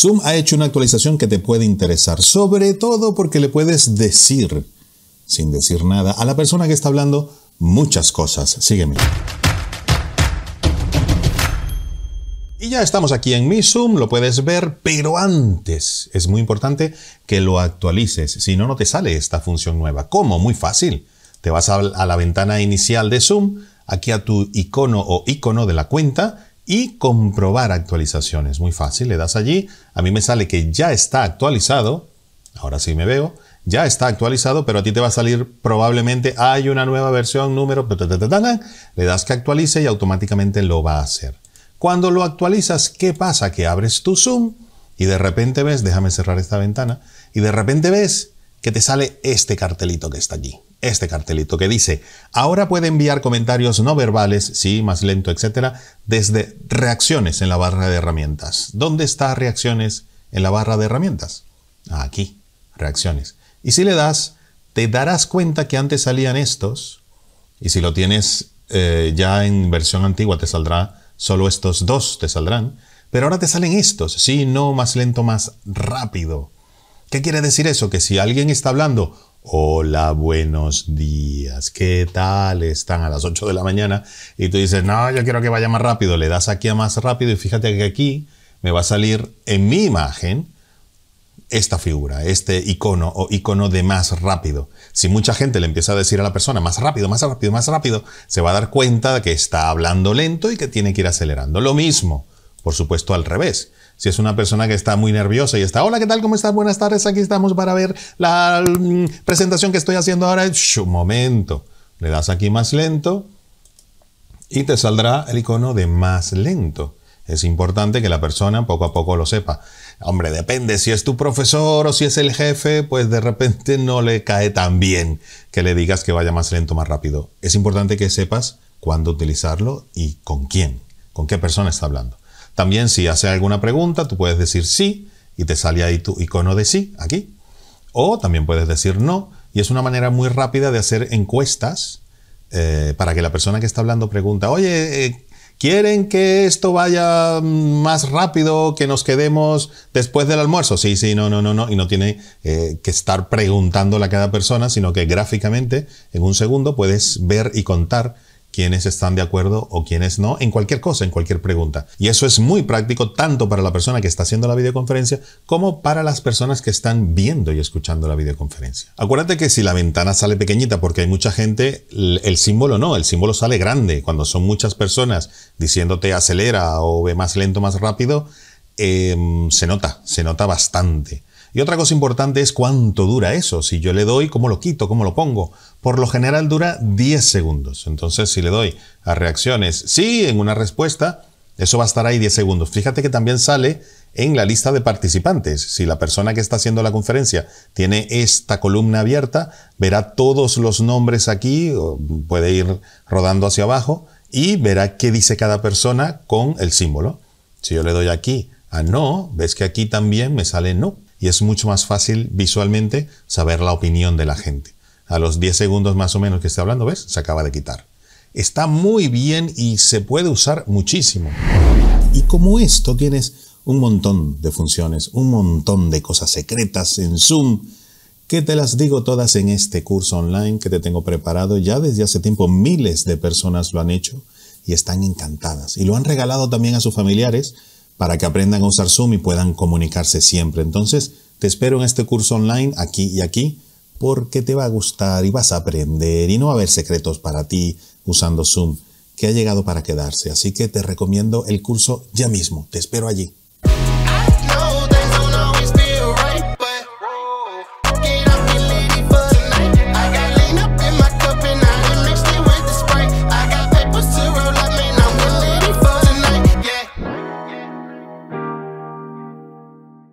Zoom ha hecho una actualización que te puede interesar, sobre todo porque le puedes decir, sin decir nada, a la persona que está hablando muchas cosas. Sígueme. Y ya estamos aquí en mi Zoom, lo puedes ver, pero antes es muy importante que lo actualices, si no, no te sale esta función nueva. ¿Cómo? Muy fácil. Te vas a, la ventana inicial de Zoom, aquí a tu icono o icono de la cuenta y comprobar actualizaciones. Muy fácil, le das allí, a mí me sale que ya está actualizado, ahora sí me veo, ya está actualizado, pero a ti te va a salir probablemente hay una nueva versión, número, le das que actualice y automáticamente lo va a hacer. Cuando lo actualizas, ¿qué pasa? Que abres tu Zoom y de repente ves, déjame cerrar esta ventana, y de repente ves que te sale este cartelito que está aquí. Este cartelito que dice, ahora puede enviar comentarios no verbales, sí, más lento, etcétera, desde reacciones en la barra de herramientas. ¿Dónde está reacciones en la barra de herramientas? Aquí, reacciones. Y si le das, te darás cuenta que antes salían estos, y si lo tienes eh, ya en versión antigua te saldrá Solo estos dos te saldrán. Pero ahora te salen estos. Sí, no, más lento, más rápido. ¿Qué quiere decir eso? Que si alguien está hablando, hola, buenos días, ¿qué tal? Están a las 8 de la mañana y tú dices, no, yo quiero que vaya más rápido. Le das aquí a más rápido y fíjate que aquí me va a salir en mi imagen esta figura, este icono o icono de más rápido. Si mucha gente le empieza a decir a la persona más rápido, más rápido, más rápido, se va a dar cuenta de que está hablando lento y que tiene que ir acelerando. Lo mismo, por supuesto, al revés. Si es una persona que está muy nerviosa y está, hola, ¿qué tal? ¿Cómo estás? Buenas tardes, aquí estamos para ver la mm, presentación que estoy haciendo ahora. un momento, le das aquí más lento y te saldrá el icono de más lento. Es importante que la persona poco a poco lo sepa. Hombre, depende si es tu profesor o si es el jefe, pues de repente no le cae tan bien que le digas que vaya más lento, más rápido. Es importante que sepas cuándo utilizarlo y con quién, con qué persona está hablando. También si hace alguna pregunta, tú puedes decir sí y te sale ahí tu icono de sí, aquí. O también puedes decir no y es una manera muy rápida de hacer encuestas eh, para que la persona que está hablando pregunta, oye, eh, ¿Quieren que esto vaya más rápido, que nos quedemos después del almuerzo? Sí, sí, no, no, no, no. Y no tiene eh, que estar preguntándole a cada persona, sino que gráficamente, en un segundo, puedes ver y contar quiénes están de acuerdo o quiénes no, en cualquier cosa, en cualquier pregunta. Y eso es muy práctico tanto para la persona que está haciendo la videoconferencia como para las personas que están viendo y escuchando la videoconferencia. Acuérdate que si la ventana sale pequeñita porque hay mucha gente, el símbolo no, el símbolo sale grande. Cuando son muchas personas diciéndote acelera o ve más lento, más rápido, em, se nota, se nota bastante. Y otra cosa importante es cuánto dura eso. Si yo le doy, ¿cómo lo quito? ¿Cómo lo pongo? Por lo general dura 10 segundos. Entonces, si le doy a reacciones sí en una respuesta, eso va a estar ahí 10 segundos. Fíjate que también sale en la lista de participantes. Si la persona que está haciendo la conferencia tiene esta columna abierta, verá todos los nombres aquí, puede ir rodando hacia abajo y verá qué dice cada persona con el símbolo. Si yo le doy aquí a no, ves que aquí también me sale no y es mucho más fácil visualmente saber la opinión de la gente. A los 10 segundos más o menos que esté hablando, ¿ves? Se acaba de quitar. Está muy bien y se puede usar muchísimo. Y como esto tienes un montón de funciones, un montón de cosas secretas en Zoom, que te las digo todas en este curso online que te tengo preparado. Ya desde hace tiempo miles de personas lo han hecho y están encantadas. Y lo han regalado también a sus familiares para que aprendan a usar Zoom y puedan comunicarse siempre. Entonces, te espero en este curso online aquí y aquí porque te va a gustar y vas a aprender y no va a haber secretos para ti usando Zoom, que ha llegado para quedarse. Así que te recomiendo el curso ya mismo. Te espero allí.